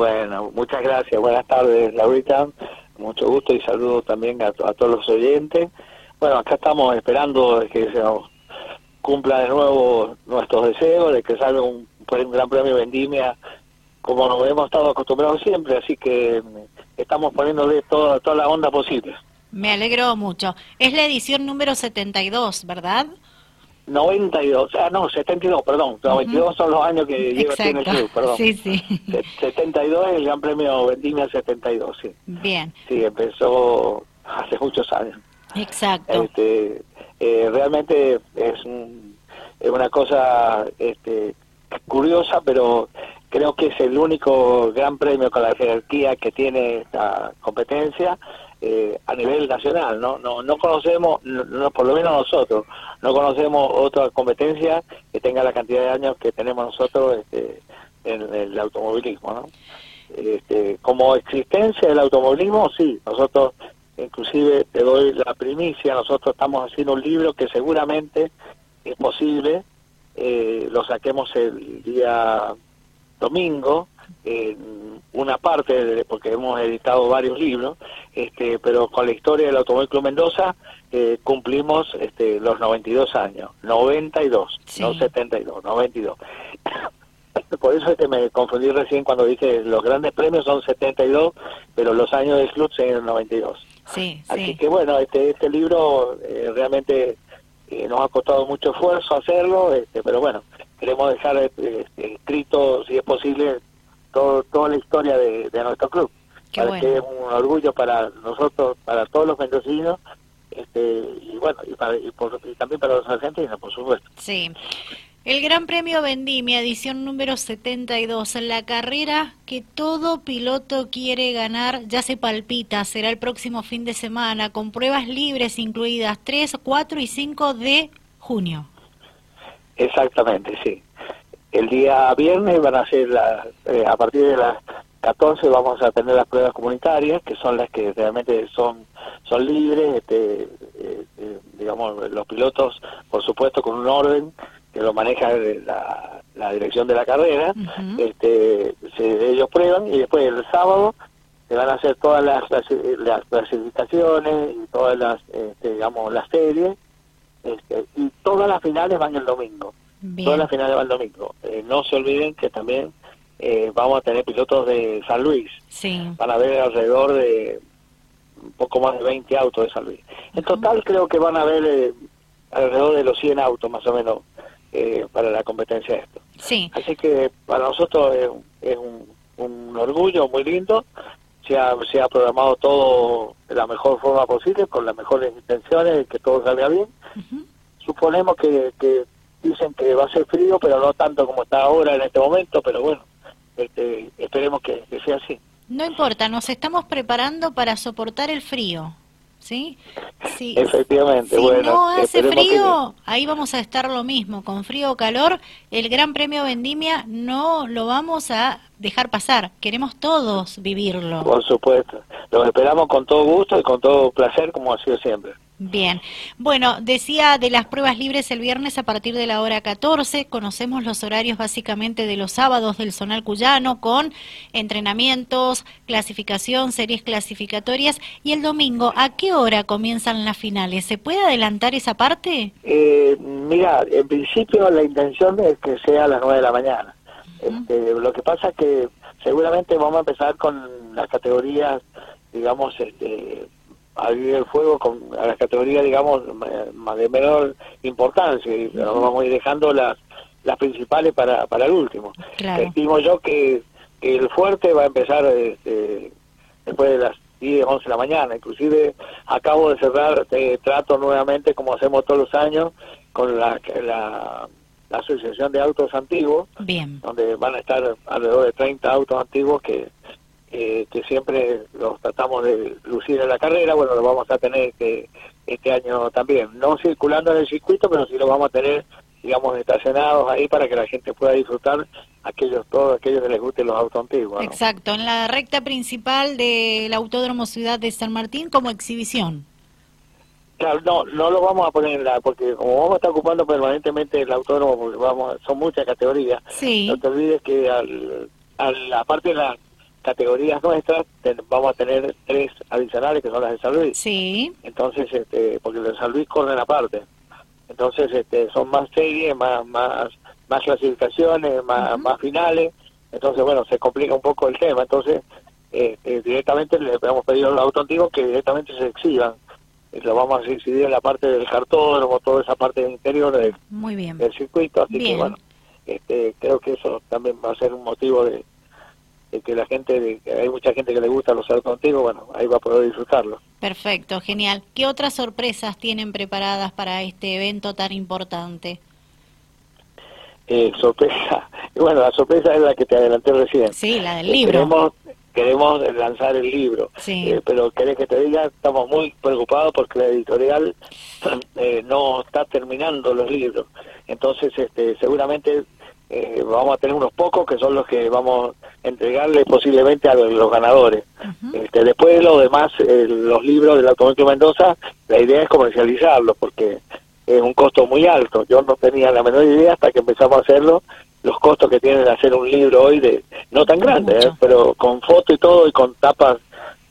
Bueno, muchas gracias. Buenas tardes, Laurita. Mucho gusto y saludo también a, todos los oyentes. Bueno, acá estamos esperando que se cumpla de nuevo nuestros deseos, de que salga un, gran premio Vendimia como nos hemos estado acostumbrados siempre, así que estamos poniéndole toda, toda la onda posible. Me alegro mucho. Es la edición número 72, ¿verdad? 92, ah, no, 72, perdón. 92 son los años que lleva en el club, perdón. Sí, sí. 72 es el Gran Premio Vendimia 72, sí. Bien. Sí, empezó hace muchos años. Exacto. Este, eh, realmente es, es una cosa este, curiosa, pero creo que es el único gran premio con la jerarquía que tiene esta competencia eh, a nivel nacional, ¿no? No, no conocemos, no, por lo menos nosotros, no conocemos otra competencia que tenga la cantidad de años que tenemos nosotros este, en el automovilismo, ¿no? Este, como existencia del automovilismo, sí, nosotros, inclusive te doy la primicia, nosotros estamos haciendo un libro que seguramente es posible, eh, lo saquemos el día domingo, en una parte, porque hemos editado varios libros, este, pero con la historia del Automóvil Club Mendoza eh, cumplimos este, los 92 años, 92, no 72, 92. Por eso es que me confundí recién cuando dije los grandes premios son 72, pero los años del club son 92. Sí, Así que bueno, este, este libro eh, realmente eh, nos ha costado mucho esfuerzo hacerlo, este, pero bueno, queremos dejar este, escrito, si es posible, todo, toda la historia de, nuestro club. para que es un orgullo para nosotros, para todos los mendocinos, este, y bueno, y, para, y, también para los argentinos, por supuesto. Sí. El Gran Premio Vendimia, edición número 72, la carrera que todo piloto quiere ganar, ya se palpita, será el próximo fin de semana, con pruebas libres incluidas 3, 4 y 5 de junio. Exactamente, sí. El día viernes van a ser, eh, a partir de las 14 vamos a tener las pruebas comunitarias, que son las que realmente son, son libres, este, eh, eh, digamos, los pilotos, por supuesto, con un orden que lo maneja la, la dirección de la carrera, este, se, ellos prueban y después el sábado se van a hacer todas las, las clasificaciones y todas las, este, digamos, las series este, y todas las finales van el domingo. Todas las finales van el domingo. Eh, no se olviden que también eh, vamos a tener pilotos de San Luis. Sí. Van a haber alrededor de un poco más de 20 autos de San Luis. En total creo que van a haber eh, alrededor de los 100 autos más o menos para la competencia de esto. Sí. Así que para nosotros es, un, un, orgullo muy lindo. Se ha, se ha programado todo de la mejor forma posible, con las mejores intenciones, que todo salga bien suponemos que, que dicen que va a ser frío, pero no tanto como está ahora en este momento, pero bueno, este, esperemos que, sea así. No importa, nos estamos preparando para soportar el frío. ¿Sí? sí. Efectivamente. Si no hace frío, ahí vamos a estar lo mismo, con frío o calor. El Gran Premio Vendimia no lo vamos a dejar pasar. Queremos todos vivirlo. Por supuesto. Lo esperamos con todo gusto y con todo placer, como ha sido siempre. Bien, bueno, decía de las pruebas libres el viernes a partir de la hora 14, conocemos los horarios básicamente de los sábados del Zonal Cuyano con entrenamientos, clasificación, series clasificatorias y el domingo, ¿a qué hora comienzan las finales? ¿Se puede adelantar esa parte? Eh, mira, en principio la intención es que sea a las 9 de la mañana. Este, lo que pasa es que seguramente vamos a empezar con las categorías, digamos, este, abrir el fuego con a las categorías, digamos, de menor importancia y vamos a ir dejando las, las principales para, para el último. Estimo yo que, el fuerte va a empezar este, después de las 10, 11 de la mañana. Inclusive acabo de cerrar este trato nuevamente, como hacemos todos los años, con la, la, Asociación de Autos Antiguos, donde van a estar alrededor de 30 autos antiguos que eh, que siempre los tratamos de lucir en la carrera, bueno, lo vamos a tener que este año también, no circulando en el circuito, pero sí lo vamos a tener, digamos, estacionados ahí para que la gente pueda disfrutar aquellos todos aquellos que les gusten los autos antiguos. Exacto, en la recta principal del Autódromo Ciudad de San Martín como exhibición. Claro, no, no lo vamos a poner en la, porque como vamos a estar ocupando permanentemente el autódromo, porque vamos, son muchas categorías, sí. no te olvides que al, al, aparte de la categorías nuestras vamos a tener tres adicionales que son las de San Luis. Sí. Entonces, este, porque los de San Luis corren aparte. Entonces, este, son más series, más más más clasificaciones, más, más finales. Entonces, bueno, se complica un poco el tema. Entonces, este, directamente le hemos pedido a los autos antiguos que directamente se exhiban. lo vamos a exhibir en la parte del cartódromo, toda esa parte del interior del, Muy bien. del circuito. Así que, bueno, este, creo que eso también va a ser un motivo de, que la gente, hay mucha gente que le gusta los autos antiguos, bueno, ahí va a poder disfrutarlo. Perfecto, genial. ¿Qué otras sorpresas tienen preparadas para este evento tan importante? Eh, sorpresa, bueno, la sorpresa es la que te adelanté recién. Sí, la del eh, libro. Queremos, queremos lanzar el libro, sí. Eh, pero querés que te diga, estamos muy preocupados porque la editorial no está terminando los libros. Entonces, este, seguramente vamos a tener unos pocos que son los que vamos entregarle posiblemente a los, ganadores. este, después de lo demás, los libros del Automóvil Mendoza, la idea es comercializarlos porque es un costo muy alto. Yo no tenía la menor idea hasta que empezamos a hacerlo los costos que tiene hacer un libro hoy de no tan grande, ¿eh? pero con foto y todo y con tapas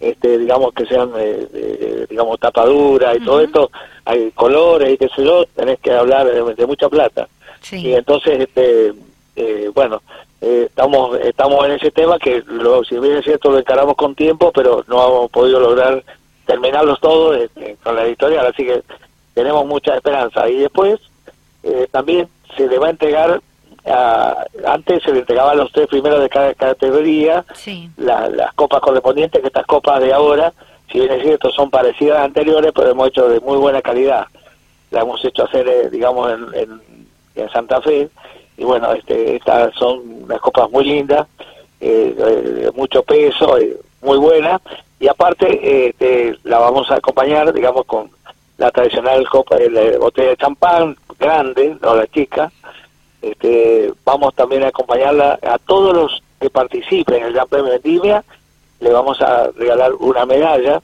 este digamos que sean de, digamos tapadura y todo esto hay colores y qué sé yo tenés que hablar de, mucha plata y entonces este eh, bueno eh, estamos estamos en ese tema que lo, si bien es cierto lo encaramos con tiempo pero no hemos podido lograr terminarlos todos este, con la editorial así que tenemos mucha esperanza. Y después eh, también se le va a entregar, antes se le entregaba a los tres primeros de cada categoría las copas correspondientes, que estas copas de ahora, si bien es cierto, son parecidas a las anteriores, pero hemos hecho de muy buena calidad. La hemos hecho hacer, eh, digamos, en, en, Santa Fe. Y bueno, este, estas son unas copas muy lindas, eh, de mucho peso, muy buenas. Y aparte, este, la vamos a acompañar, digamos, con la tradicional copa de la botella de champán grande, no la chica. Este, vamos también a acompañarla a todos los que participen en el Gran Premio Vendimia, le vamos a regalar una medalla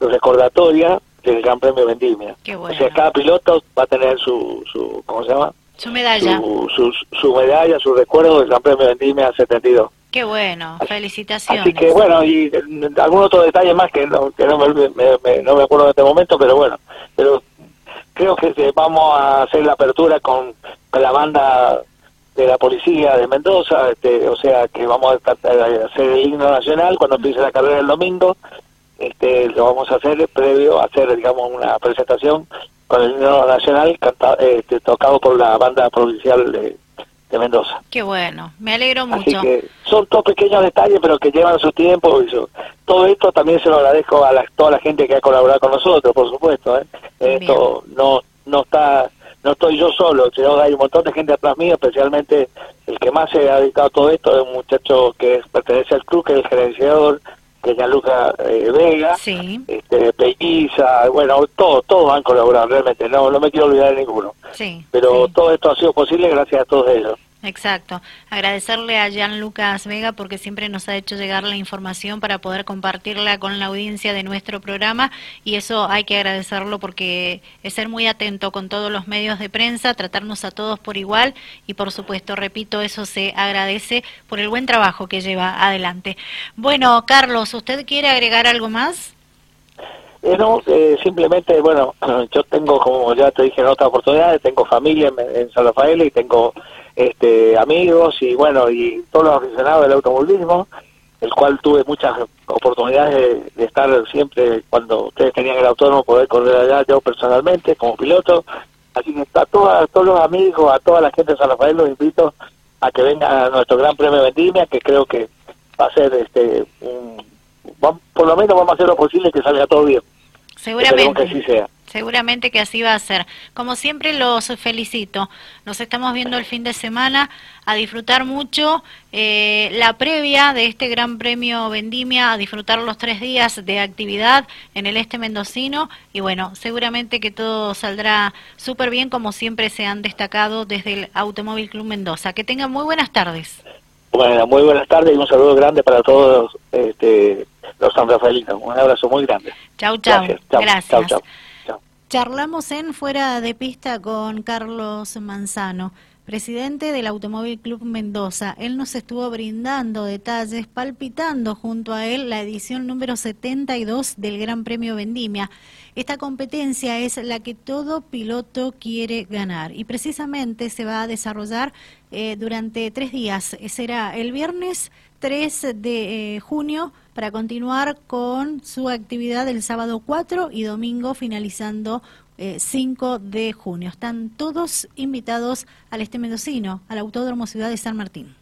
recordatoria del Gran Premio Vendimia. O sea, cada piloto va a tener su, su ¿cómo se llama? Su medalla. Su, su, medalla, su recuerdo del Gran Premio de Vendimia 72. Qué bueno, felicitaciones. Así que bueno, y algún otro detalle más que no, que no, me, no me acuerdo en este momento, pero bueno, pero creo que vamos a hacer la apertura con, la banda de la policía de Mendoza, este, o sea que vamos a hacer el himno nacional cuando empiece la carrera el domingo, este, lo vamos a hacer previo a hacer, digamos, una presentación con el himno nacional este, tocado por la banda provincial de de Mendoza. Qué bueno, me alegro mucho. Que son todos pequeños detalles, pero que llevan su tiempo. Y todo esto también se lo agradezco a toda la gente que ha colaborado con nosotros, por supuesto. ¿eh? Esto no no está no estoy yo solo, sino hay un montón de gente atrás mío, especialmente el que más se ha dedicado a todo esto es un muchacho que pertenece al club, que es el gerenciador, es Gianluca eh, Vega, sí. este, bueno, todos, todos han colaborado realmente, no, no me quiero olvidar de ninguno. Sí, Pero todo esto ha sido posible gracias a todos ellos. Exacto. Agradecerle a Jan Lucas Vega porque siempre nos ha hecho llegar la información para poder compartirla con la audiencia de nuestro programa y eso hay que agradecerlo porque es ser muy atento con todos los medios de prensa, tratarnos a todos por igual y por supuesto, repito, eso se agradece por el buen trabajo que lleva adelante. Bueno, Carlos, ¿usted quiere agregar algo más? Eh, no, eh, simplemente, bueno, yo tengo, como ya te dije en otras oportunidades, tengo familia en San Rafael y tengo este, amigos y bueno, y todos los aficionados del automovilismo, el cual tuve muchas oportunidades de, estar siempre cuando ustedes tenían el autónomo, poder correr allá yo personalmente como piloto. Así que a, todos, todos los amigos, a toda la gente de San Rafael los invito a que vengan a nuestro Gran Premio Vendimia, que creo que va a ser este un, por lo menos vamos a hacer lo posible que salga todo bien. Seguramente. que así sea. Seguramente que así va a ser. Como siempre los felicito. Nos estamos viendo el fin de semana a disfrutar mucho eh, la previa de este Gran Premio Vendimia, a disfrutar los tres días de actividad en el este mendocino y bueno, seguramente que todo saldrá súper bien como siempre se han destacado desde el Automóvil Club Mendoza. Que tengan muy buenas tardes. Bueno, muy buenas tardes y un saludo grande para todos este, los San Rafaelinos. Un abrazo muy grande. Chau, chau. Gracias. Charlamos en Fuera de Pista con Carlos Manzano. Presidente del Automóvil Club Mendoza. Él nos estuvo brindando detalles, palpitando junto a él la edición número 72 del Gran Premio Vendimia. Esta competencia es la que todo piloto quiere ganar y precisamente se va a desarrollar eh, durante tres días. Será el viernes 3 de eh, junio para continuar con su actividad el sábado 4 y domingo finalizando eh, 5 de junio. Están todos invitados al Este Mendocino, al Autódromo Ciudad de San Martín.